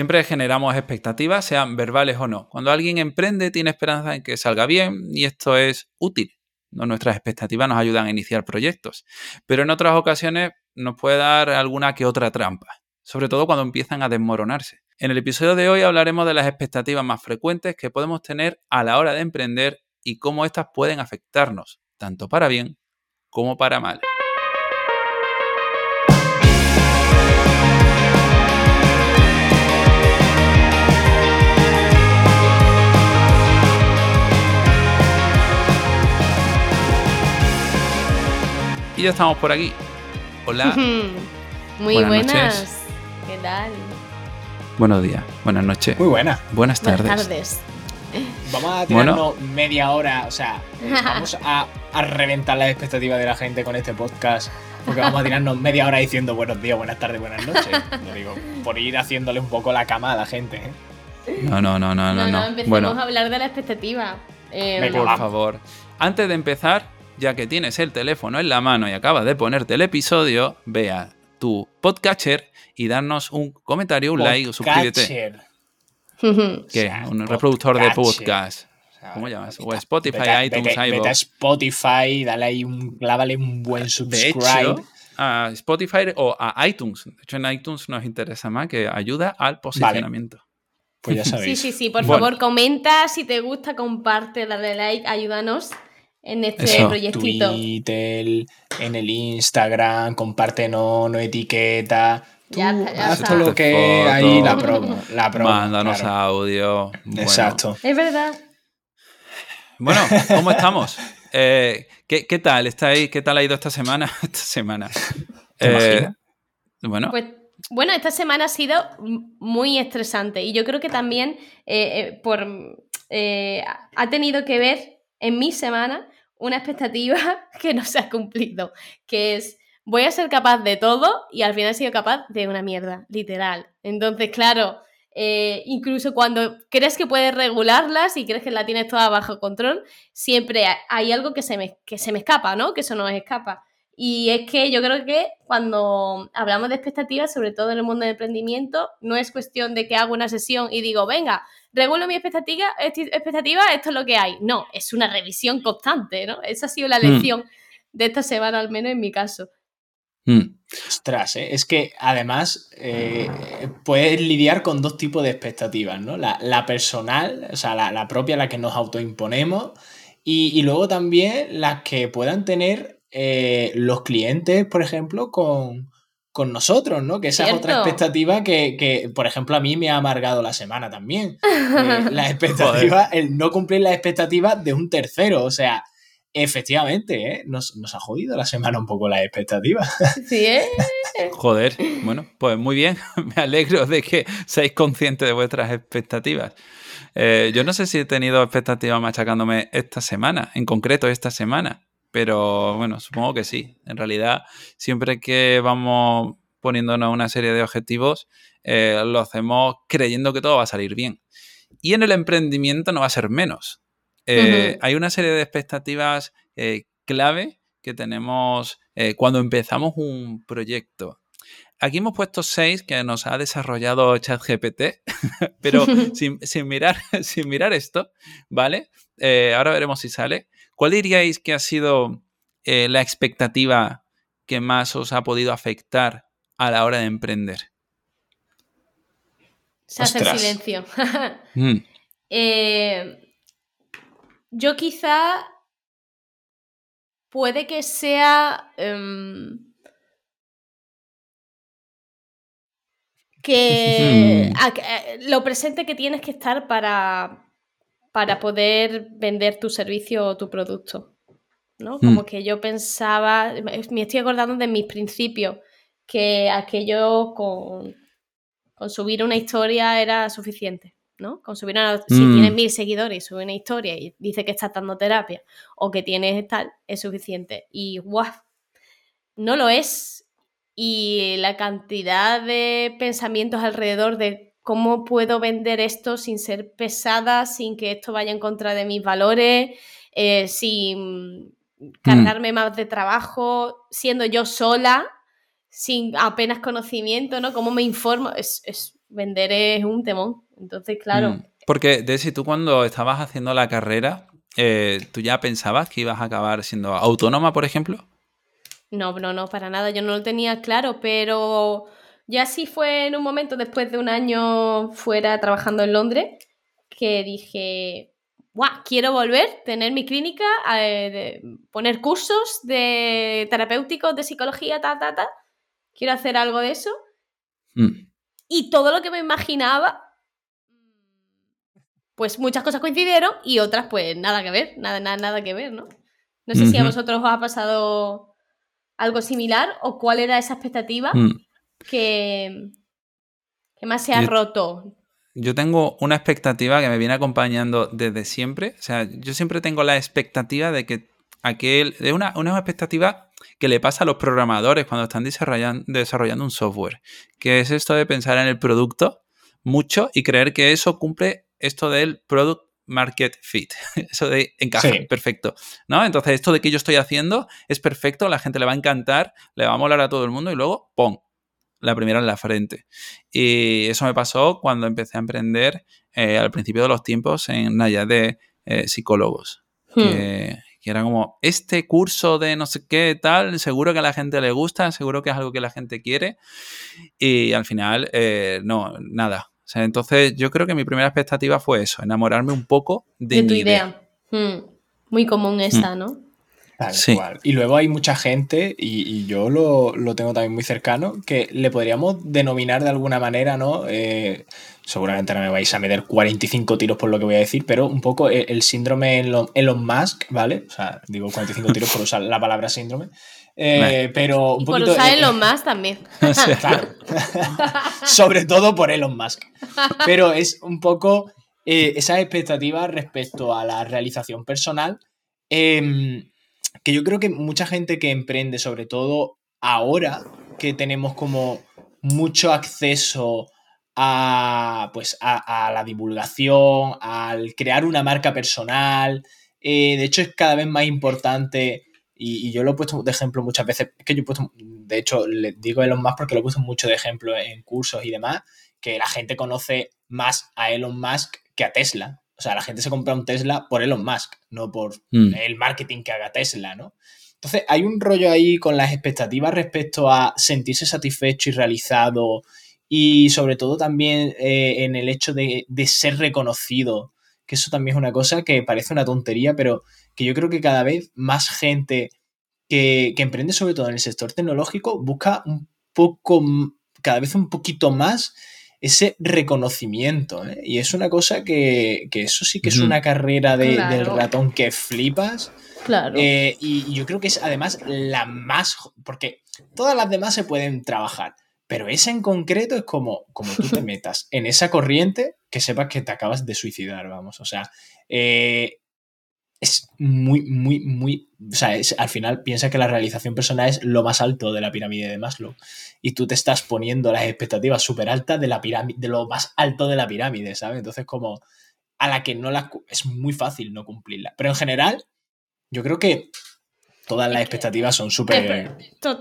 Siempre generamos expectativas, sean verbales o no. Cuando alguien emprende, tiene esperanza en que salga bien y esto es útil. Nuestras expectativas nos ayudan a iniciar proyectos. Pero en otras ocasiones nos puede dar alguna que otra trampa, sobre todo cuando empiezan a desmoronarse. En el episodio de hoy hablaremos de las expectativas más frecuentes que podemos tener a la hora de emprender y cómo éstas pueden afectarnos, tanto para bien como para mal. Y ya estamos por aquí. Hola. Muy buenas. ¿Qué tal? Buenos días, buenas noches. Muy buenas. Buenas tardes. Buenas tardes. Vamos a tirarnos media hora, o sea, vamos a, reventar las expectativas de la gente con este podcast. Porque vamos a tirarnos media hora diciendo buenos días, buenas tardes, buenas noches. Yo digo, por ir haciéndole un poco la cama a la gente. ¿eh? No, no, no, no, no. no, empecemos a hablar de la expectativa. Eh, por favor. Antes de empezar, ya que tienes el teléfono en la mano y acabas de ponerte el episodio, vea tu podcatcher y darnos un comentario, un like o suscríbete. ¿Qué? Un reproductor de podcast. ¿Cómo llamas? O Spotify, iTunes, vete, a Spotify, dale ahí un, clávale un buen subscribe. a Spotify o a iTunes. De hecho, en iTunes nos interesa más que ayuda al posicionamiento. Pues ya sabéis. Sí, sí, sí. Por favor, comenta si te gusta, comparte, dale like, ayúdanos en este proyectito. Twitter, en el Instagram, comparte no, no etiqueta. ya, haz todo lo que ahí la promo, la promo. Mándanos audio. Exacto. Es verdad. Bueno, ¿cómo estamos? Eh, ¿qué, ¿qué, tal? ¿Estáis, ¿Qué tal ha ido esta semana? esta semana. Eh, bueno. Pues, bueno, esta semana ha sido muy estresante y yo creo que también eh, por, ha tenido que ver en mi semana una expectativa que no se ha cumplido, que es voy a ser capaz de todo y al final he sido capaz de una mierda, literal. Entonces, claro, eh, incluso cuando crees que puedes regularlas y crees que la tienes toda bajo control, siempre hay algo que se me, que se me escapa, ¿no? Que eso no me escapa. Y es que yo creo que cuando hablamos de expectativas, sobre todo en el mundo del emprendimiento, no es cuestión de que hago una sesión y digo, venga, regulo mi expectativa, expectativa, esto es lo que hay. No, es una revisión constante, ¿no? Esa ha sido la hmm. lección de esta semana, al menos en mi caso. Hmm. Ostras, ¿eh? es que además eh, puedes lidiar con dos tipos de expectativas, ¿no? La, personal, o sea, la, propia, la que nos autoimponemos, y, y luego también las que puedan tener eh, los clientes, por ejemplo, con, con nosotros, ¿no? Que esa es otra expectativa que, por ejemplo, a mí me ha amargado la semana también. Eh, la expectativa, el no cumplir las expectativas de un tercero. O sea, efectivamente, ¿eh? nos, ha jodido la semana un poco las expectativas. Sí, ¿eh? Joder, bueno, pues muy bien. Me alegro de que seáis conscientes de vuestras expectativas. Eh, yo no sé si he tenido expectativas machacándome esta semana, en concreto esta semana. Pero bueno, supongo que sí. En realidad, siempre que vamos poniéndonos una serie de objetivos, eh, lo hacemos creyendo que todo va a salir bien. Y en el emprendimiento no va a ser menos. Eh, hay una serie de expectativas eh, clave que tenemos cuando empezamos un proyecto. Aquí hemos puesto seis que nos ha desarrollado ChatGPT, pero sin, sin, mirar, sin mirar esto, ¿vale? ahora veremos si sale. ¿Cuál diríais que ha sido eh, la expectativa que más os ha podido afectar a la hora de emprender? Se hace silencio. Mm. Eh, yo quizá puede que sea em, que mm. eh, lo presente que tienes que estar para, para poder vender tu servicio o tu producto. ¿no? Hmm. Como que yo pensaba, me estoy acordando de mis principios, que aquello con, subir una historia era suficiente. ¿no? Con subir si hmm. tienes mil seguidores y subes una historia y dice que estás dando terapia o que tienes tal, es suficiente. Y guau, no lo es. Y la cantidad de pensamientos alrededor de ¿Cómo puedo vender esto sin ser pesada, sin que esto vaya en contra de mis valores, eh, sin cargarme más de trabajo, siendo yo sola, sin apenas conocimiento, ¿no? ¿Cómo me informo? Es, vender es un temón. Entonces, claro. Mm. Porque, Desi, tú cuando estabas haciendo la carrera, eh, ¿tú ya pensabas que ibas a acabar siendo autónoma, por ejemplo? No, no, no, para nada. Yo no lo tenía claro, pero ya sí fue en un momento después de un año fuera trabajando en Londres que dije, ¡guau! Quiero volver, tener mi clínica, eh, poner cursos de terapéuticos, de psicología, ta, ta, ta. Quiero hacer algo de eso. Mm. Y todo lo que me imaginaba, pues muchas cosas coincidieron y otras pues nada que ver, nada, nada, nada que ver, ¿no? No sé si a vosotros os ha pasado algo similar o cuál era esa expectativa mm. Que, que, más se ha roto. Yo tengo una expectativa que me viene acompañando desde siempre. O sea, yo siempre tengo la expectativa de que aquel. Es una, una expectativa que le pasa a los programadores cuando están desarrollando, desarrollando un software. Que es esto de pensar en el producto mucho y creer que eso cumple esto del product market fit. Eso de encaja, perfecto. ¿No? Entonces, esto de que yo estoy haciendo es perfecto, la gente le va a encantar, le va a molar a todo el mundo y luego, ¡pum! La primera en la frente. Y eso me pasó cuando empecé a emprender eh, al principio de los tiempos en Naya de eh, psicólogos. Hmm. Que, era como, este curso de no sé qué tal, seguro que a la gente le gusta, seguro que es algo que la gente quiere. Y al final, eh, no, nada entonces yo creo que mi primera expectativa fue eso, enamorarme un poco de, tu idea. Hmm. Muy común esa, hmm. ¿no? Tal cual. Y luego hay mucha gente, y, yo lo, tengo también muy cercano, que le podríamos denominar de alguna manera, ¿no? Eh, seguramente no me vais a meter 45 tiros por lo que voy a decir, pero un poco el, síndrome Elon, Musk, ¿vale? O sea, digo 45 tiros por usar la palabra síndrome. Eh, pero un por usar Elon Musk también. claro. Sobre todo por Elon Musk. Pero es un poco eh, esa expectativa respecto a la realización personal. Em, que yo creo que mucha gente que emprende, sobre todo ahora que tenemos como mucho acceso a, pues, a, la divulgación, al crear una marca personal. Eh, de hecho, es cada vez más importante y, yo lo he puesto de ejemplo muchas veces. Es que yo he puesto, de hecho, le digo Elon Musk porque lo he puesto mucho de ejemplo en cursos y demás, que la gente conoce más a Elon Musk que a Tesla. O sea, la gente se compra un Tesla por Elon Musk, no por mm. el marketing que haga Tesla, ¿no? Entonces, hay un rollo ahí con las expectativas respecto a sentirse satisfecho y realizado y sobre todo también eh, en el hecho de, de, ser reconocido, que eso también es una cosa que parece una tontería, pero que yo creo que cada vez más gente que, emprende, sobre todo en el sector tecnológico, busca un poco, cada vez un poquito más ese reconocimiento. ¿eh? Y es una cosa que, eso sí que es una carrera del ratón que flipas. Claro. Eh, y, yo creo que es además la más. Porque todas las demás se pueden trabajar. Pero esa en concreto es como, como tú te metas en esa corriente que sepas que te acabas de suicidar, vamos. O sea, eh, es muy, muy, muy. O sea, al final piensa que la realización personal es lo más alto de la pirámide de Maslow. Y tú te estás poniendo las expectativas súper altas de la pirámide, de lo más alto de la pirámide, ¿sabes? Entonces, como a la que no la. Es muy fácil no cumplirla. Pero en general, yo creo que todas las expectativas son súper.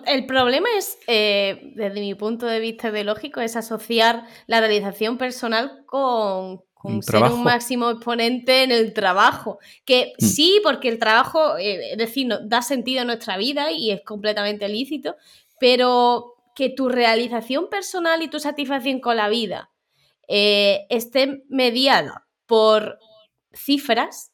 El, problema es, eh, desde mi punto de vista ideológico, es asociar la realización personal con, con ser un máximo exponente en el trabajo. Que mm. sí, porque el trabajo, eh, es decir, da sentido a nuestra vida y es completamente lícito, pero que tu realización personal y tu satisfacción con la vida eh, esté mediada por cifras.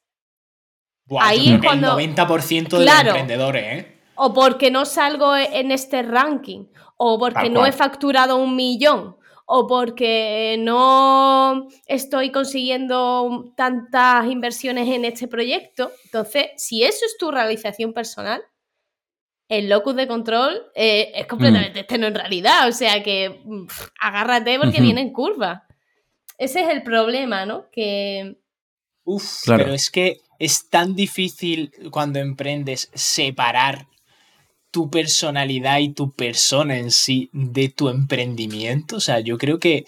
ahí es cuando. El 90% de los emprendedores, ¿eh? O porque no salgo en este ranking, o porque no he facturado un millón, o porque no estoy consiguiendo tantas inversiones en este proyecto. Entonces, si eso es tu realización personal, el locus de control eh, es completamente mm. externo en realidad. O sea que agárrate porque viene en curva. Ese es el problema, ¿no? Que. Uf, pero es que es tan difícil cuando emprendes separar tu personalidad y tu persona en sí de tu emprendimiento. O sea, yo creo que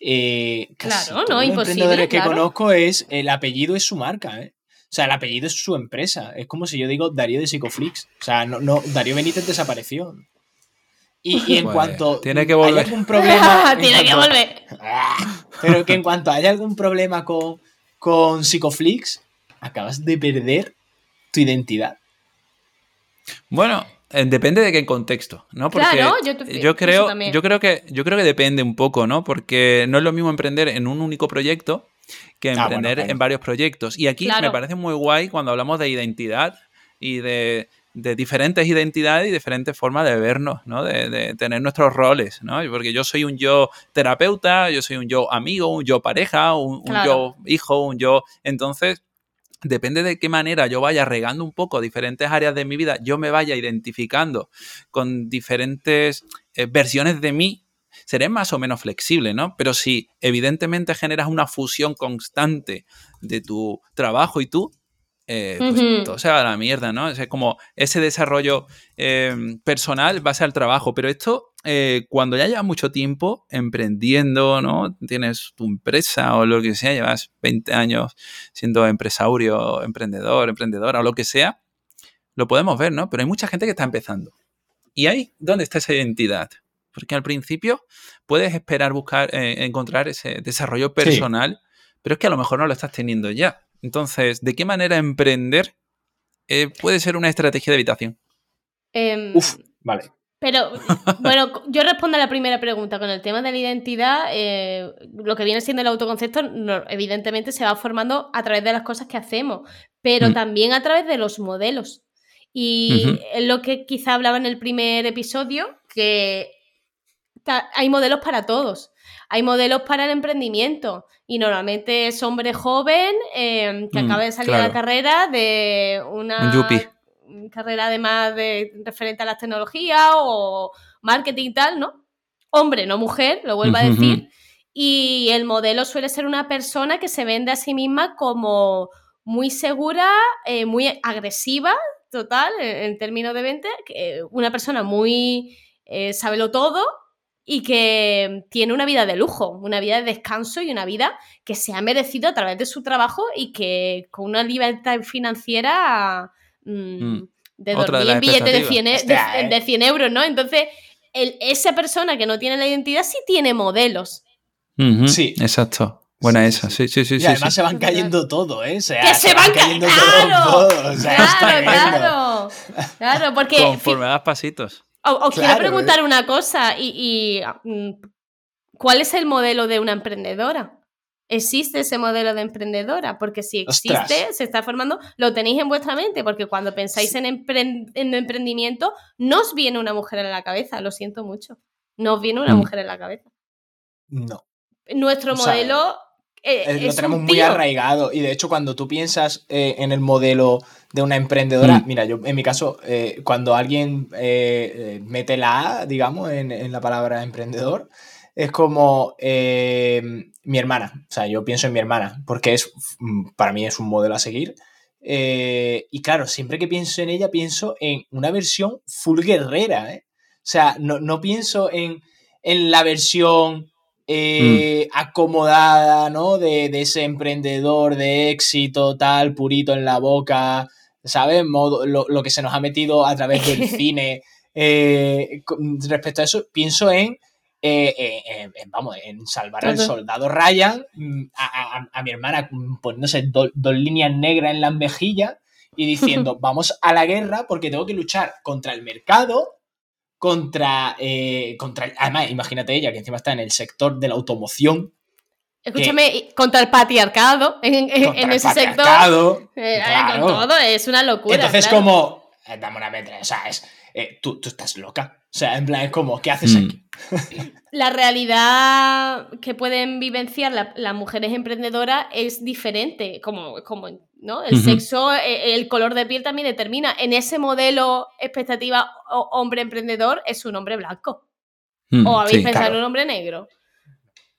eh, claro, no, los emprendedores que conozco es el apellido es su marca, ¿eh? O sea, el apellido es su empresa. Es como si yo digo Darío de Psicoflix. O sea, no, no, Darío Benítez desapareció. Y, en cuanto tiene que volver. algún problema. tiene que volver. Pero que en cuanto haya algún problema con, con Psicoflix, acabas de perder tu identidad. Bueno, eh, depende de qué contexto, ¿no? Porque claro, yo, creo, yo creo que yo creo que depende un poco, ¿no? Porque no es lo mismo emprender en un único proyecto que ah, emprender en varios proyectos. Y aquí me parece muy guay cuando hablamos de identidad y de, diferentes identidades y diferentes formas de vernos, ¿no? De, tener nuestros roles, ¿no? Porque yo soy un yo terapeuta, yo soy un yo amigo, un yo pareja, un yo hijo, un yo... Entonces, depende de qué manera yo vaya regando un poco diferentes áreas de mi vida, yo me vaya identificando con diferentes eh, versiones de mí, seré más o menos flexible, ¿no? Pero si evidentemente generas una fusión constante de tu trabajo y tú, eh, pues todo se va a la mierda, ¿no? Es como ese desarrollo eh, personal va a ser el trabajo, pero esto eh, cuando ya llevas mucho tiempo emprendiendo, ¿no? Tienes tu empresa o lo que sea, llevas 20 años siendo empresario, emprendedor, emprendedora o lo que sea, lo podemos ver, ¿no? Pero hay mucha gente que está empezando. ¿Y ahí dónde está esa identidad? Porque al principio puedes esperar buscar, encontrar ese desarrollo personal, pero es que a lo mejor no lo estás teniendo ya. Entonces, ¿de qué manera emprender eh, puede ser una estrategia de evitación? Em, Uf, vale. Pero, bueno, yo respondo a la primera pregunta. Con el tema de la identidad, eh, lo que viene siendo el autoconcepto, evidentemente se va formando a través de las cosas que hacemos, pero mm. también a través de los modelos. Y es lo que quizá hablaba en el primer episodio, que hay modelos para todos. Hay modelos para el emprendimiento y normalmente es hombre joven em, que mm, acaba de salir de la carrera de una carrera además de referente a las tecnologías o marketing y tal, ¿no? Hombre, no mujer, lo vuelvo a decir. Y el modelo suele ser una persona que se vende a sí misma como muy segura, eh, muy agresiva, total, en, términos de venta, una persona muy eh, lo todo y que tiene una vida de lujo, una vida de descanso y una vida que se ha merecido a través de su trabajo y que con una libertad financiera mm, mm. de dormir en billetes de 100, e, de, 100 euros, ¿no? Entonces, esa persona que no tiene la identidad sí tiene modelos. Sí. Exacto. Buena esa, sí, sí, sí. Y además se van cayendo todo, ¿eh? que se, van, cayendo todo, claro, claro, claro, porque... Conforme das pasitos. Os, quiero preguntar una cosa, y, mm, ¿cuál es el modelo de una emprendedora? ¿Existe ese modelo de emprendedora? Porque si existe, se está formando, lo tenéis en vuestra mente, porque cuando pensáis en, emprendimiento, no os viene una mujer en la cabeza, lo siento mucho. No os viene una mm. mujer en la cabeza. No. Nuestro modelo eh, eh, lo tenemos muy arraigado. Y de hecho, cuando tú piensas eh, en el modelo de una emprendedora, mm. mira, yo en mi caso, cuando alguien mete la A, digamos, en, la palabra emprendedor, es como mi hermana. O sea, yo pienso en mi hermana, porque es mm, para mí es un modelo a seguir. y claro, siempre que pienso en ella, pienso en una versión full guerrera. O sea, no, no pienso en, en la versión eh, acomodada, ¿no? De, ese emprendedor de éxito, tal, purito en la boca, ¿sabes? lo, que se nos ha metido a través del cine. Eh, respecto a eso, pienso en, eh, vamos, en salvar al soldado Ryan, mm, a, mi hermana poniéndose dos líneas negras en las mejillas y diciendo, vamos a la guerra porque tengo que luchar contra el mercado contra, eh, contra. Además, imagínate ella, que encima está en el sector de la automoción. Escúchame, contra el patriarcado, en, ese sector. Eh, con todo, es una locura. Entonces, como. Eh, dame una metra, o sea, es, tú, tú, estás loca. O sea, en plan, es como, ¿qué haces mm. aquí? la realidad que pueden vivenciar las mujeres emprendedoras es diferente, como, como ¿no? El sexo, e, el color de piel también determina. En ese modelo expectativa hombre emprendedor es un hombre blanco. Mm, ¿O habéis pensado en un hombre negro?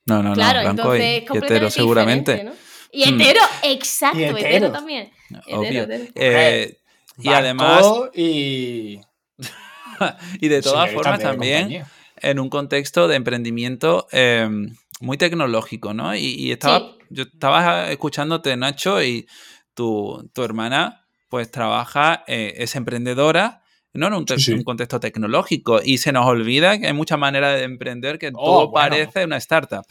No, no, claro, no. entonces y, hetero seguramente. Y mm. hetero, exacto, y hetero. también. Eh, y además... Y... y de todas formas también en un contexto de emprendimiento em, muy tecnológico, ¿no? Y, estaba, yo estaba escuchándote, Nacho, y tu, hermana pues trabaja, eh, es emprendedora, ¿no? En un, contexto tecnológico. Y se nos olvida que hay muchas maneras de emprender que oh, todo parece una startup.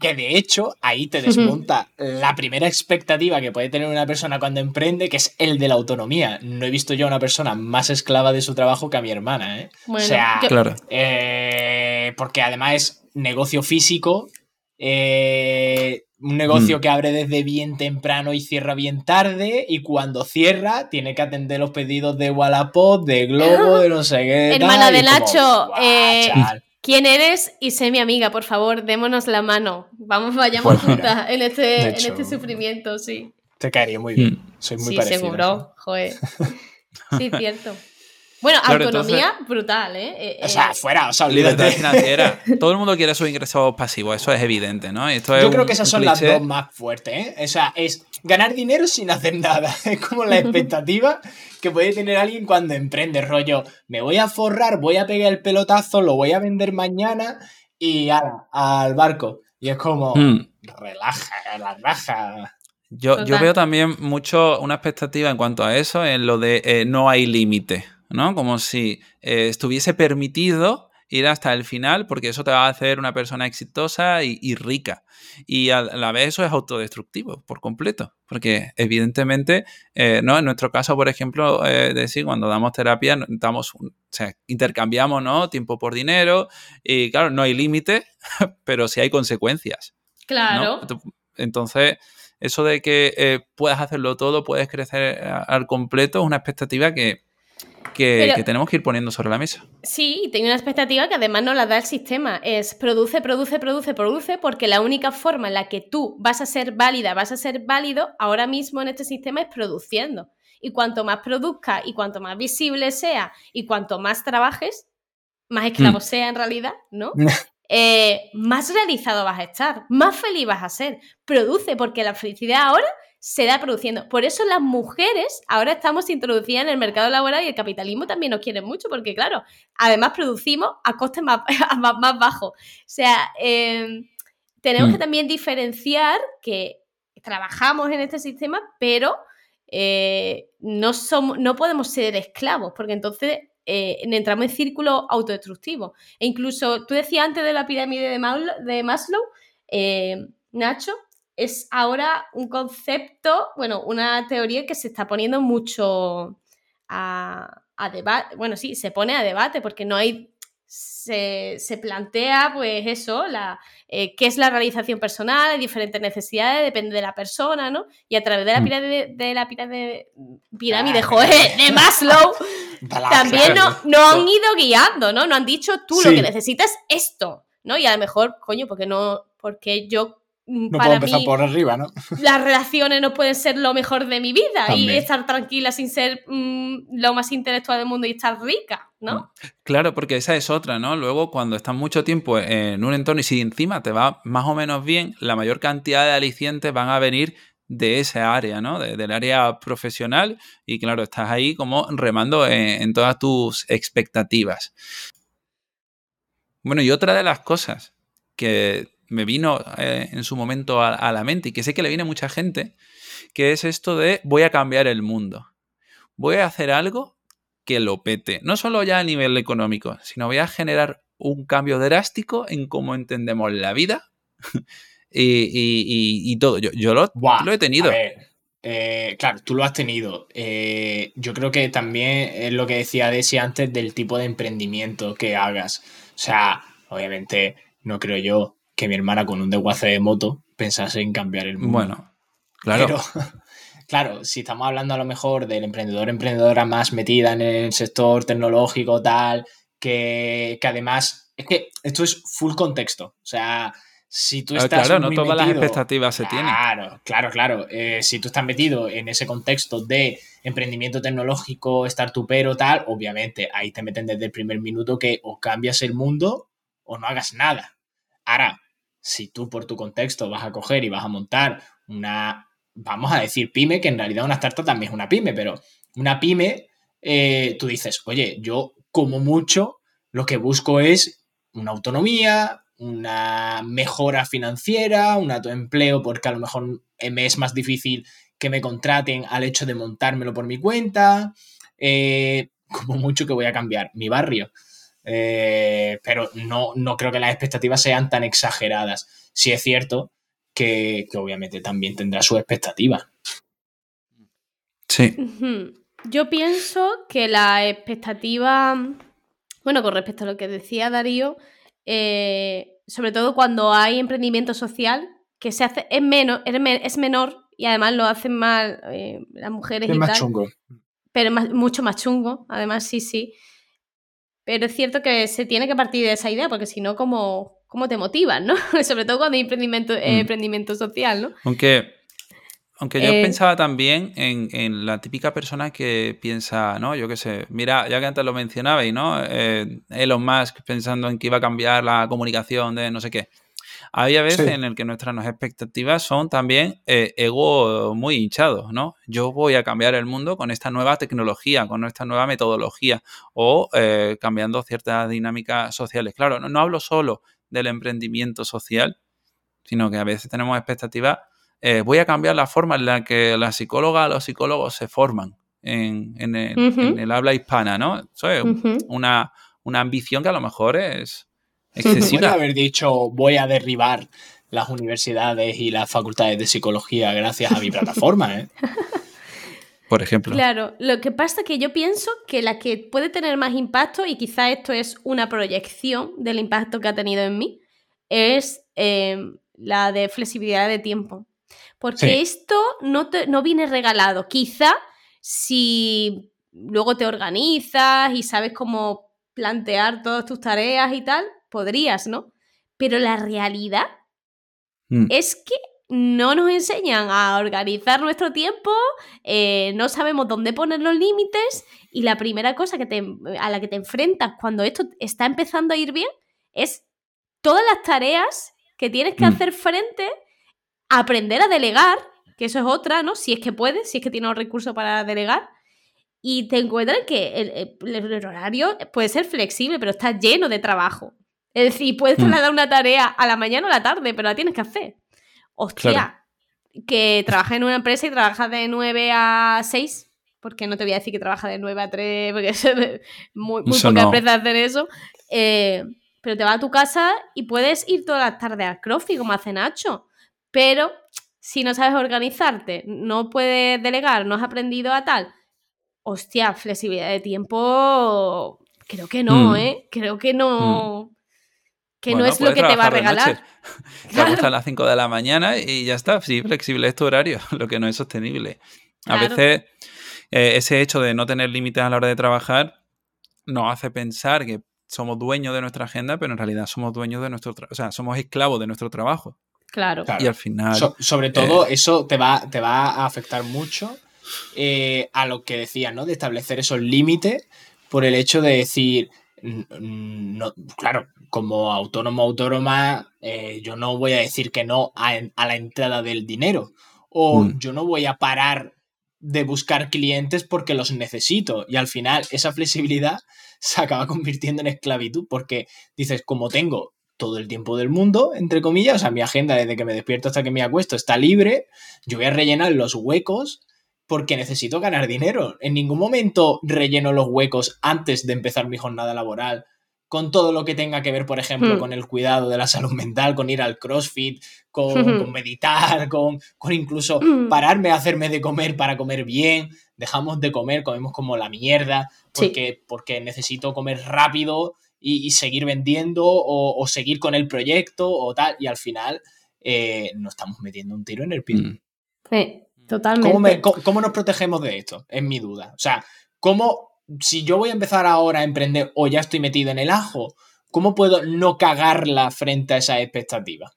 Que de hecho ahí te desmonta la primera expectativa que puede tener una persona cuando emprende, que es el de la autonomía. No he visto yo a una persona más esclava de su trabajo que a mi hermana, ¿eh? o sea, claro. Eh, porque además es negocio físico, eh, un negocio mm. que abre desde bien temprano y cierra bien tarde. Y cuando cierra, tiene que atender los pedidos de Wallapop, de Globo, de no sé qué. Hermana de Nacho, eh, ¿quién eres? Y sé mi amiga, por favor, démonos la mano. Vamos, vayamos juntas en este, en este sufrimiento, sí. Te caería muy bien. Mm. Soy muy sí, seguro, joder. Sí, cierto. Bueno, autonomía brutal, ¿eh? ¿eh? O sea, eh, fuera, o sea, libertad financiera. Todo el mundo quiere sus ingresos pasivos, eso es evidente, ¿no? Yo creo que esas son las dos más fuertes, ¿eh? O sea, es ganar dinero sin hacer nada. Es como la expectativa que puede tener alguien cuando emprende, rollo, me voy a forrar, voy a pegar el pelotazo, lo voy a vender mañana y al barco. Y es como, hmm. relaja, relaja. Yo, yo, veo también mucho una expectativa en cuanto a eso, en lo de no hay límite. ¿No? Como si eh, estuviese permitido ir hasta el final, porque eso te va a hacer una persona exitosa y, rica. Y a la vez eso es autodestructivo por completo, porque evidentemente, eh, ¿no? En nuestro caso, por ejemplo, eh, decir, cuando damos terapia, damos, o sea, intercambiamos, ¿no? Tiempo por dinero, y claro, no hay límite, pero sí hay consecuencias. Claro. Entonces, eso de que puedas hacerlo todo, puedes crecer al completo, es una expectativa que que, tenemos que ir poniendo sobre la mesa. Sí, tengo una expectativa que además nos la da el sistema. Es produce, produce, produce, produce, porque la única forma en la que tú vas a ser válida, vas a ser válido ahora mismo en este sistema es produciendo. Y cuanto más produzca y cuanto más visible sea y cuanto más trabajes, más esclavo mm. sea en realidad, ¿no? Eh, más realizado vas a estar, más feliz vas a ser. Produce, porque la felicidad ahora se da produciendo. Por eso las mujeres ahora estamos introducidas en el mercado laboral y el capitalismo también nos quiere mucho, porque claro, además producimos a costes más, más, bajos. O sea, em, tenemos que mm. también diferenciar que trabajamos en este sistema, pero eh, no, somos, no podemos ser esclavos, porque entonces eh, entramos en círculo autodestructivo. E incluso, tú decías antes de la pirámide de Maslow, eh, Nacho, es ahora un concepto, bueno, una teoría que se está poniendo mucho a, debate, bueno, sí, se pone a debate porque no hay, se, plantea pues eso, la, eh, qué es la realización personal, hay diferentes necesidades, depende de la persona, ¿no? Y a través de la mm. pirámide, de, la pirámide, pirámide, ah, de Maslow, también nos no han ido guiando, ¿no? No han dicho tú lo que necesitas esto, ¿no? Y a lo mejor, coño, porque no, porque yo Mm, no puedo empezar por arriba, ¿no? Las relaciones no pueden ser lo mejor de mi vida y estar tranquila sin ser mm, lo más intelectual del mundo y estar rica, ¿no? Mm. Claro, porque esa es otra, ¿no? Luego, cuando estás mucho tiempo en un entorno y si encima te va más o menos bien, la mayor cantidad de alicientes van a venir de esa área, ¿no? del área profesional y claro, estás ahí como remando en todas tus expectativas. Bueno, y otra de las cosas que me vino eh, en su momento a, la mente y que sé que le viene a mucha gente, que es esto de voy a cambiar el mundo. Voy a hacer algo que lo pete. No solo ya a nivel económico, sino voy a generar un cambio drástico en cómo entendemos la vida y, todo. Yo, lo, he tenido. Eh, claro, tú lo has tenido. Eh, yo creo que también es lo que decía Desi antes del tipo de emprendimiento que hagas. O sea, obviamente, no creo yo que mi hermana con un desguace de moto pensase en cambiar el mundo. Bueno, claro. Pero, claro, si estamos hablando a lo mejor del emprendedor, emprendedora más metida en el sector tecnológico, tal, que, además, es que esto es full contexto. O sea, si tú estás. Claro, no todas las expectativas se tienen. Claro, claro, claro. Eh, si tú estás metido en ese contexto de emprendimiento tecnológico, startupero, tal, obviamente ahí te meten desde el primer minuto que o cambias el mundo o no hagas nada. Ahora, si tú por tu contexto vas a coger y vas a montar una, vamos a decir pyme, que en realidad una startup también es una pyme, pero una pyme, eh, tú dices, oye, yo como mucho lo que busco es una autonomía, una mejora financiera, un autoempleo, porque a lo mejor me es más difícil que me contraten al hecho de montármelo por mi cuenta. Eh, como mucho que voy a cambiar mi barrio. Eh, pero no, no creo que las expectativas sean tan exageradas. Sí es cierto que, obviamente también tendrá sus expectativas. Sí. Yo pienso que la expectativa, bueno, con respecto a lo que decía Darío, eh, sobre todo cuando hay emprendimiento social, que se hace, es, menos, es menor y además lo hacen mal eh, las mujeres. Es y más chungo. Pero es mucho más chungo, además sí, sí. Pero es cierto que se tiene que partir de esa idea, porque si no, ¿cómo, cómo te motivan, no? Sobre todo cuando hay emprendimiento, eh, mm. emprendimiento social, ¿no? Aunque, aunque yo eh, pensaba también en, la típica persona que piensa, ¿no? Yo qué sé, mira, ya que antes lo mencionabais, ¿no? Eh, Elon Musk pensando en que iba a cambiar la comunicación de no sé qué. Había veces en el que nuestras expectativas son también eh, ego muy hinchados, ¿no? Yo voy a cambiar el mundo con esta nueva tecnología, con esta nueva metodología o eh, cambiando ciertas dinámicas sociales. Claro, no, hablo solo del emprendimiento social, sino que a veces tenemos expectativas. Eh, voy a cambiar la forma en la que las psicólogas, los psicólogos se forman en, el, habla hispana, ¿no? Eso es una, una ambición que a lo mejor es, excesiva. haber dicho voy a derribar las universidades y las facultades de psicología gracias a mi plataforma, ¿eh? Por ejemplo. Claro, lo que pasa es que yo pienso que la que puede tener más impacto, y quizá esto es una proyección del impacto que ha tenido en mí, es em, la de flexibilidad de tiempo. Porque esto no, no viene regalado. Quizá si luego te organizas y sabes cómo plantear todas tus tareas y tal, podrías, ¿no? Pero la realidad mm. es que no nos enseñan a organizar nuestro tiempo, eh, no sabemos dónde poner los límites y la primera cosa que te, a la que te enfrentas cuando esto está empezando a ir bien es todas las tareas que tienes que mm. hacer frente, aprender a delegar, que eso es otra, ¿no? Si es que puedes, si es que tienes recursos para delegar. Y te encuentras que el, horario puede ser flexible, pero está lleno de trabajo. Es decir, puedes mm. dar una tarea a la mañana o a la tarde, pero la tienes que hacer. Hostia, que trabajas en una empresa y trabajas de 9 a 6, porque no te voy a decir que trabajas de 9 a 3, porque es muy, muy pocas empresas hacen eso. Eh, pero te vas a tu casa y puedes ir todas las tardes al crossfit, como hace Nacho. Pero si no sabes organizarte, no puedes delegar, no has aprendido a tal, hostia, flexibilidad de tiempo, creo que no, mm. ¿eh? Creo que no. Mm que no es lo que te va a regalar. Te a las 5 de la mañana y ya está. Sí, flexible es tu horario, lo que no es sostenible. A veces eh, ese hecho de no tener límites a la hora de trabajar nos hace pensar que somos dueños de nuestra agenda, pero en realidad somos dueños de nuestro o sea, somos esclavos de nuestro trabajo. Claro. Y al final. sobre todo, eh, eso te va, te va a afectar mucho eh, a lo que decías, ¿no? De establecer esos límites por el hecho de decir. No, claro, como autónomo autónoma, eh, yo no voy a decir que no a, la entrada del dinero. O mm. yo no voy a parar de buscar clientes porque los necesito. Y al final esa flexibilidad se acaba convirtiendo en esclavitud porque dices, como tengo todo el tiempo del mundo, entre comillas, o sea, mi agenda desde que me despierto hasta que me acuesto está libre, yo voy a rellenar los huecos porque necesito ganar dinero. En ningún momento relleno los huecos antes de empezar mi jornada laboral con todo lo que tenga que ver, por ejemplo, hmm. con el cuidado de la salud mental, con ir al CrossFit, con, meditar, con, con incluso hmm. pararme a hacerme de comer para comer bien. Dejamos de comer, comemos como la mierda, porque, porque necesito comer rápido y, seguir vendiendo o, seguir con el proyecto o tal. Y al final eh, nos estamos metiendo un tiro en el pie. Hmm. Sí, totalmente. ¿Cómo, ¿Cómo nos protegemos de esto? Es mi duda. O sea, ¿cómo si yo voy a empezar ahora a emprender o ya estoy metido en el ajo, ¿cómo puedo no cagarla frente a esa expectativa?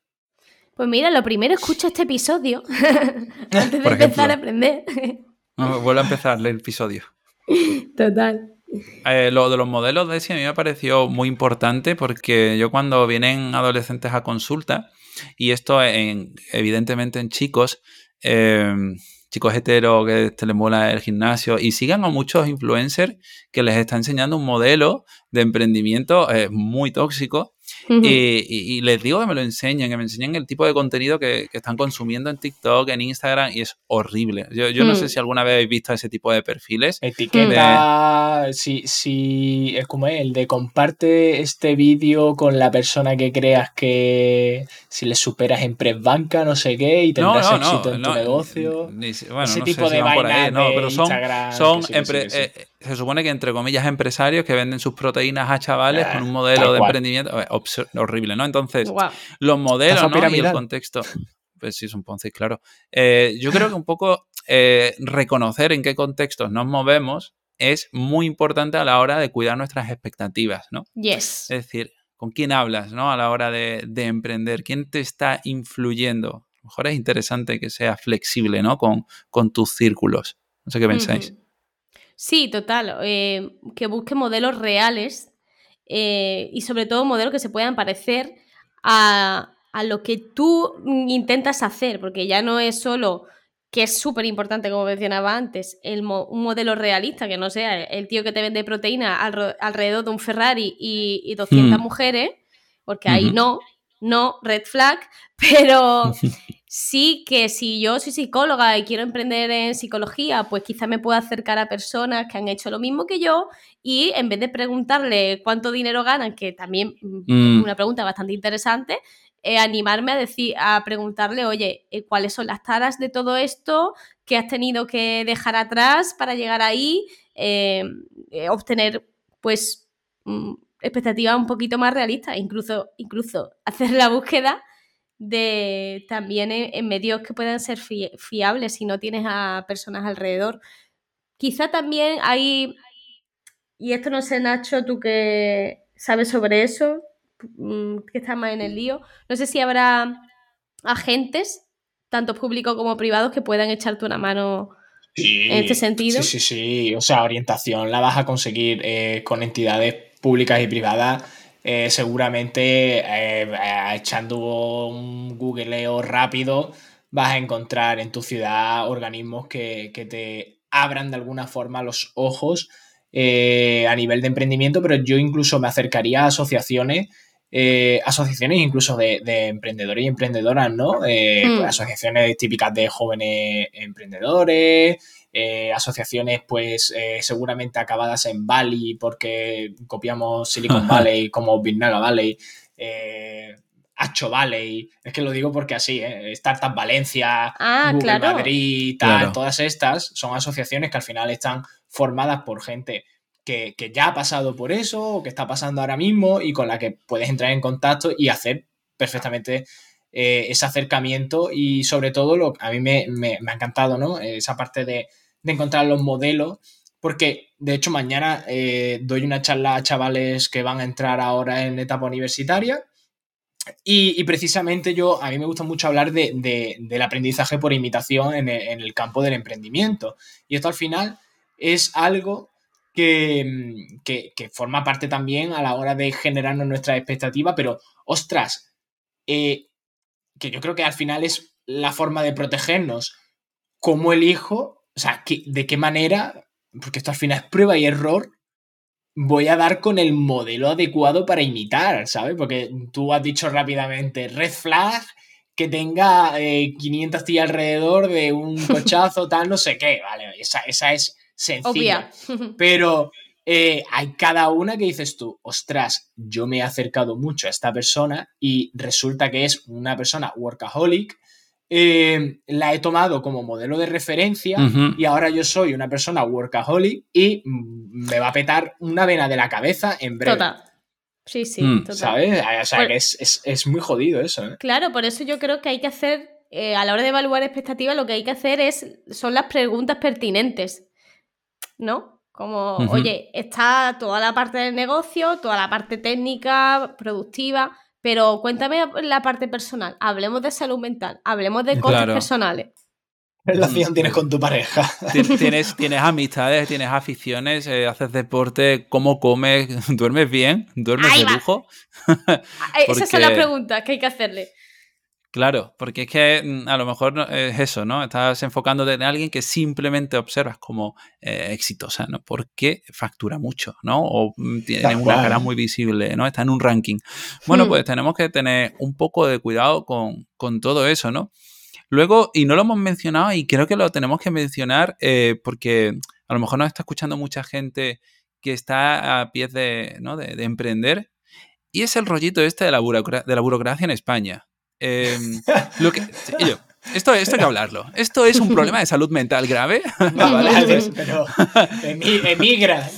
Pues mira, lo primero escucha este episodio antes de empezar a aprender. vuelvo a empezar el episodio. Total. Eh, lo de los modelos de ese a mí me pareció muy importante porque yo cuando vienen adolescentes a consulta, y esto en, evidentemente en chicos, eh, chicos heteros que te les mola el gimnasio. Y sigan a muchos influencers que les está enseñando un modelo de emprendimiento eh, muy tóxico y, les digo que me lo enseñen, que me enseñen el tipo de contenido que, están consumiendo en TikTok, en Instagram, y es horrible. Yo, no sé mm. si alguna vez habéis visto ese tipo de perfiles. Etiqueta, si, si es como el de comparte este vídeo con la persona que creas que si le superas en banca no sé qué, y tendrás éxito en tu negocio. ese tipo de vainas no, pero son, son eh, se supone que entre comillas empresarios que venden sus proteínas a chavales con un modelo de emprendimiento horrible, ¿no? Entonces, los modelos ¿no? y el contexto. Pues sí, es un Ponzi, claro. Eh, yo creo que un poco eh, reconocer en qué contextos nos movemos es muy importante a la hora de cuidar nuestras expectativas, ¿no? Yes. Es decir, con quién hablas, ¿no? A la hora de, emprender, quién te está influyendo. A lo mejor es interesante que seas flexible, ¿no? Con, con tus círculos. No sé qué pensáis. Sí, total. Eh, que busque modelos reales eh, y sobre todo modelos que se puedan parecer a, lo que tú intentas hacer, porque ya no es solo que es súper importante, como mencionaba antes, el un modelo realista, que no sea el tío que te vende proteína alrededor de un Ferrari y, 200 hmm. mujeres, porque ahí no, no, red flag, pero sí que si yo soy psicóloga y quiero emprender en psicología, pues quizá me pueda acercar a personas que han hecho lo mismo que yo y en vez de preguntarle cuánto dinero ganan, que también mm, es mm. una pregunta bastante interesante, eh, animarme a decir, a preguntarle, oye, eh, ¿cuáles son las taras de todo esto que has tenido que dejar atrás para llegar ahí? Eh, obtener, pues, mm, expectativas un poquito más realistas, incluso, incluso hacer la búsqueda de también en, medios que puedan ser fiables si no tienes a personas alrededor. Quizá también hay, y esto no sé Nacho, tú que sabes sobre eso, mm, que estás más en el lío, no sé si habrá agentes, tanto públicos como privados, que puedan echarte una mano en este sentido. Sí, sí, sí, o sea, orientación la vas a conseguir eh, con entidades públicas y privadas eh, seguramente eh, eh, echando un googleo rápido vas a encontrar en tu ciudad organismos que, te abran de alguna forma los ojos a nivel de emprendimiento, pero yo incluso me acercaría a asociaciones, asociaciones incluso de, emprendedores y emprendedoras, ¿no? Pues hmm. asociaciones típicas de jóvenes emprendedores, eh, asociaciones pues eh, seguramente acabadas en Bali porque copiamos Silicon Valley como Binaga Valley, eh, Hacho Valley, es que lo digo porque así, ¿eh? Startup Valencia, ah, Google Madrid, todas estas son asociaciones que al final están formadas por gente que, ya ha pasado por eso o que está pasando ahora mismo y con la que puedes entrar en contacto y hacer perfectamente ese acercamiento y sobre todo lo a mí me, me, ha encantado, ¿no? Esa parte de, de encontrar los modelos, porque de hecho mañana eh, doy una charla a chavales que van a entrar ahora en etapa universitaria. Y, precisamente yo, a mí me gusta mucho hablar de, del aprendizaje por imitación en el, campo del emprendimiento. Y esto al final es algo que, forma parte también a la hora de generarnos nuestras expectativas, pero ostras, eh, que yo creo que al final es la forma de protegernos. ¿Cómo elijo o sea, ¿de qué manera? Porque esto al final es prueba y error. Voy a dar con el modelo adecuado para imitar, ¿sabes? Porque tú has dicho rápidamente red flag que tenga 500 eh, tías alrededor de un cochazo, tal, no sé qué, ¿vale? Esa, esa es sencilla. Pero eh, hay cada una que dices tú, ostras, yo me he acercado mucho a esta persona y resulta que es una persona workaholic eh, la he tomado como modelo de referencia y ahora yo soy una persona workaholic y me va a petar una vena de la cabeza en breve. Total. Sí, sí, mm. total. ¿Sabes? O sea, que es, muy jodido eso. ¿eh? Claro, por eso yo creo que hay que hacer, eh, a la hora de evaluar expectativas, lo que hay que hacer es, son las preguntas pertinentes, ¿no? Como, oye, está toda la parte del negocio, toda la parte técnica, productiva, pero cuéntame la parte personal. Hablemos de salud mental, hablemos de cosas personales. ¿Qué relación tienes con tu pareja? ¿Tienes, tienes amistades, tienes aficiones, eh, haces deporte, cómo comes, duermes bien, duermes de lujo. Esas son las preguntas que hay que hacerle. Claro, porque es que mm, a lo mejor es eso, ¿no? Estás enfocándote en alguien que simplemente observas como eh, exitosa, ¿no? Porque factura mucho, ¿no? O mm, tiene una cara muy visible, ¿no? Está en un ranking. Bueno, hmm. pues tenemos que tener un poco de cuidado con, todo eso, ¿no? Luego, y no lo hemos mencionado y creo que lo tenemos que mencionar eh, porque a lo mejor nos está escuchando mucha gente que está a pies de, ¿no? de, emprender y es el rollito este de la, de la burocracia en España. Em, lo que, esto, esto hay que hablarlo. ¿Esto es un problema de salud mental grave? No, vale, pero emigra.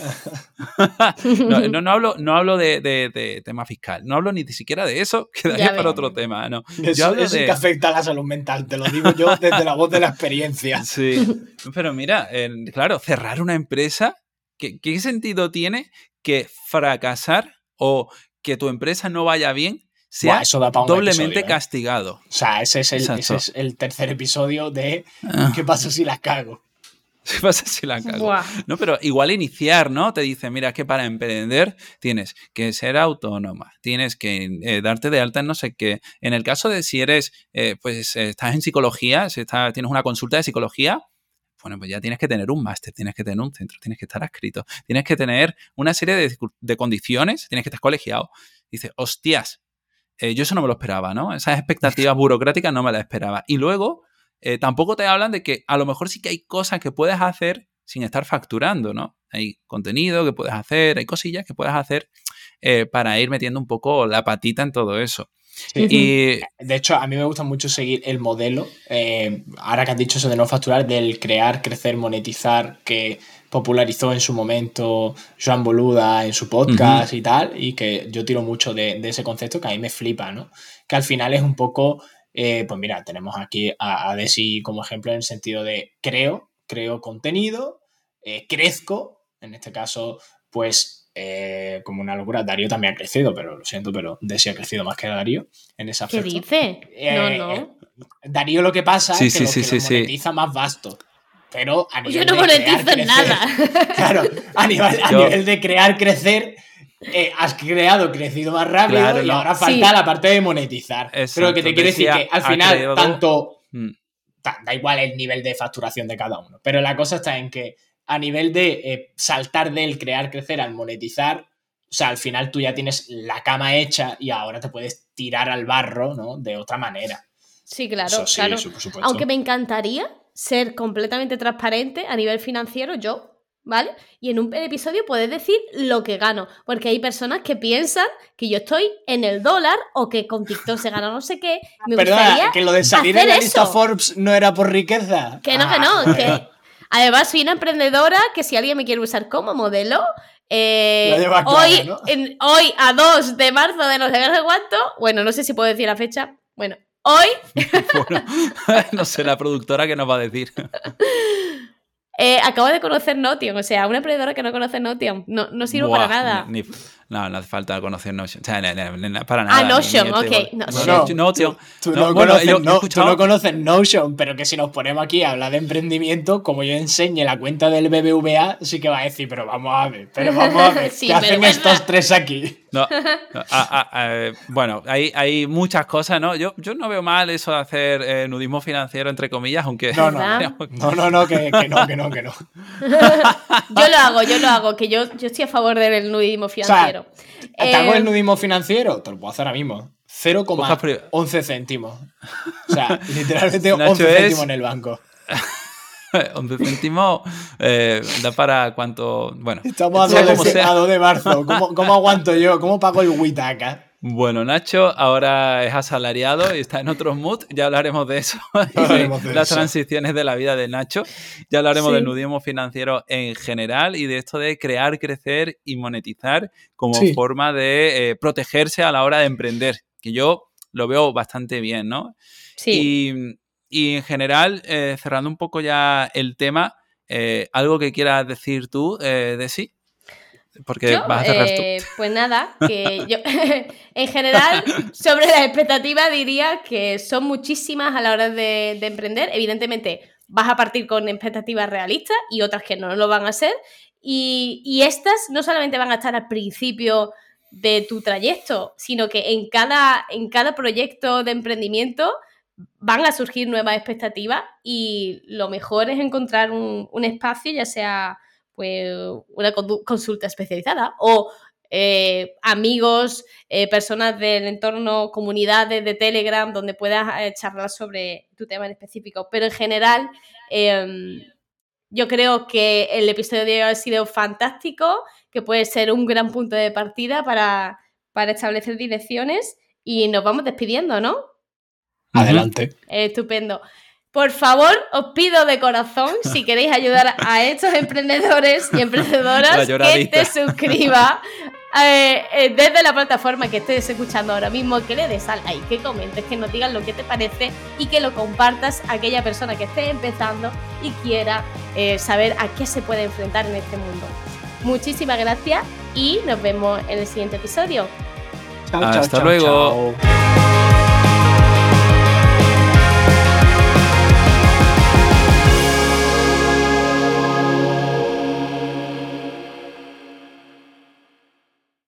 No, no, hablo, no hablo de, tema fiscal, no hablo ni siquiera de eso, quedaría para otro tema. No. Eso, hablo que afecta a la salud mental, te lo digo yo desde la voz de la experiencia. Sí, pero mira, claro, cerrar una empresa, ¿qué, ¿qué sentido tiene que fracasar o que tu empresa no vaya bien sea doblemente ¿eh? castigado. O sea, ese es, el, tercer episodio de ah. ¿qué pasa si la cago? ¿Qué pasa si la cago? No, pero igual iniciar, ¿no? Te dice, mira, que para emprender tienes que ser autónoma, tienes que eh, darte de alta en no sé qué. En el caso de si eres, eh, pues estás en psicología, si tienes una consulta de psicología, bueno, pues ya tienes que tener un máster, tienes que tener un centro, tienes que estar adscrito, tienes que tener una serie de, de condiciones, tienes que estar colegiado. Dice, hostias, eh, yo eso no me lo esperaba, ¿no? Esas expectativas burocráticas no me las esperaba. Y luego, eh, tampoco te hablan de que a lo mejor sí que hay cosas que puedes hacer sin estar facturando, ¿no? Hay contenido que puedes hacer, hay cosillas que puedes hacer eh, para ir metiendo un poco la patita en todo eso. Y... De hecho, a mí me gusta mucho seguir el modelo, ahora que has dicho eso de no facturar, del crear, crecer, monetizar, que popularizó en su momento Joan Boluda en su podcast y tal, y que yo tiro mucho de, ese concepto que a mí me flipa, ¿no? Que al final es un poco, eh, pues mira, tenemos aquí a, Desi como ejemplo en el sentido de creo, creo contenido, eh, crezco, en este caso, pues eh, como una locura. Darío también ha crecido, pero lo siento, pero Desi ha crecido más que Darío en esa ¿Qué dice? no, no. Darío lo que pasa es que lo que monetiza más vasto pero a nivel Yo no monetizo nada. claro, a nivel, de crear, crecer, eh, has creado, crecido más rápido y ahora falta la parte de monetizar. pero lo que te quiero decir que al final, tanto. Mm. Da, igual el nivel de facturación de cada uno, pero la cosa está en que a nivel de eh, saltar del crear, crecer al monetizar, o sea, al final tú ya tienes la cama hecha y ahora te puedes tirar al barro, ¿no? De otra manera. Sí, claro, claro. Aunque me encantaría ser completamente transparente a nivel financiero, yo, ¿vale? Y en un episodio puedes decir lo que gano, porque hay personas que piensan que yo estoy en el dólar o que con TikTok se gana no sé qué. Me Perdona, que lo de salir en la lista Forbes no era por riqueza. Que no, que no, ah. que además soy una emprendedora que si alguien me quiere usar como modelo, eh, hoy, hoy a 2 de marzo de no sé cuánto, bueno, no sé si puedo decir la fecha, bueno, Hoy. no sé, la productora que nos va a decir. Eh, acabo de conocer Notion, o sea, una emprendedora que no conoce Notion. No, no sirve para nada. No, no hace falta conocer Notion. O sea, para nada. Ah, Notion, ok. Notion. Tú, no, conoces, Notion, pero que si nos ponemos aquí a hablar de emprendimiento, como yo enseñe la cuenta del BBVA, sí que va a decir, pero vamos a ver, pero vamos a ver, ¿qué hacen estos tres aquí? No, bueno, hay, hay muchas cosas, ¿no? Yo, yo no veo mal eso de hacer eh, nudismo financiero, entre comillas, aunque... No, no, no, no, no, que, no, que no, que no. yo lo hago, yo lo hago, que yo, yo estoy a favor del nudismo financiero. ¿Te hago el eh, nudismo financiero? Te lo puedo hacer ahora mismo. 0,11 céntimos. O sea, literalmente 11 céntimos en el banco. 11 céntimos eh, da para cuánto. Bueno, estamos a 2 de, marzo. ¿Cómo, ¿Cómo, aguanto yo? ¿Cómo pago el Witaka? Bueno, Nacho ahora es asalariado y está en otro mood. Ya hablaremos de eso. las transiciones de la vida de Nacho. Ya hablaremos del nudismo financiero en general y de esto de crear, crecer y monetizar como forma de eh, protegerse a la hora de emprender. Que yo lo veo bastante bien, ¿no? Sí. Y, en general, eh, cerrando un poco ya el tema, eh, ¿algo que quieras decir tú de Porque vas a cerrar eh, Pues nada, que yo en general sobre las expectativas diría que son muchísimas a la hora de, emprender. Evidentemente vas a partir con expectativas realistas y otras que no lo van a ser. Y, estas no solamente van a estar al principio de tu trayecto, sino que en cada, en cada proyecto de emprendimiento van a surgir nuevas expectativas y lo mejor es encontrar un, espacio, ya sea pues una consulta especializada o eh, amigos, eh, personas del entorno, comunidades de Telegram, donde puedas eh, charlar sobre tu tema en específico. Pero en general, em, yo creo que el episodio de hoy ha sido fantástico, que puede ser un gran punto de partida para, para establecer direcciones y nos vamos despidiendo, ¿no? Adelante. Estupendo. Por favor, os pido de corazón, si queréis ayudar a estos emprendedores y emprendedoras, que te suscribas eh, eh, desde la plataforma que estés escuchando ahora mismo, que le des al like, que comentes, que nos digas lo que te parece y que lo compartas a aquella persona que esté empezando y quiera eh, saber a qué se puede enfrentar en este mundo. Muchísimas gracias y nos vemos en el siguiente episodio. Hasta luego.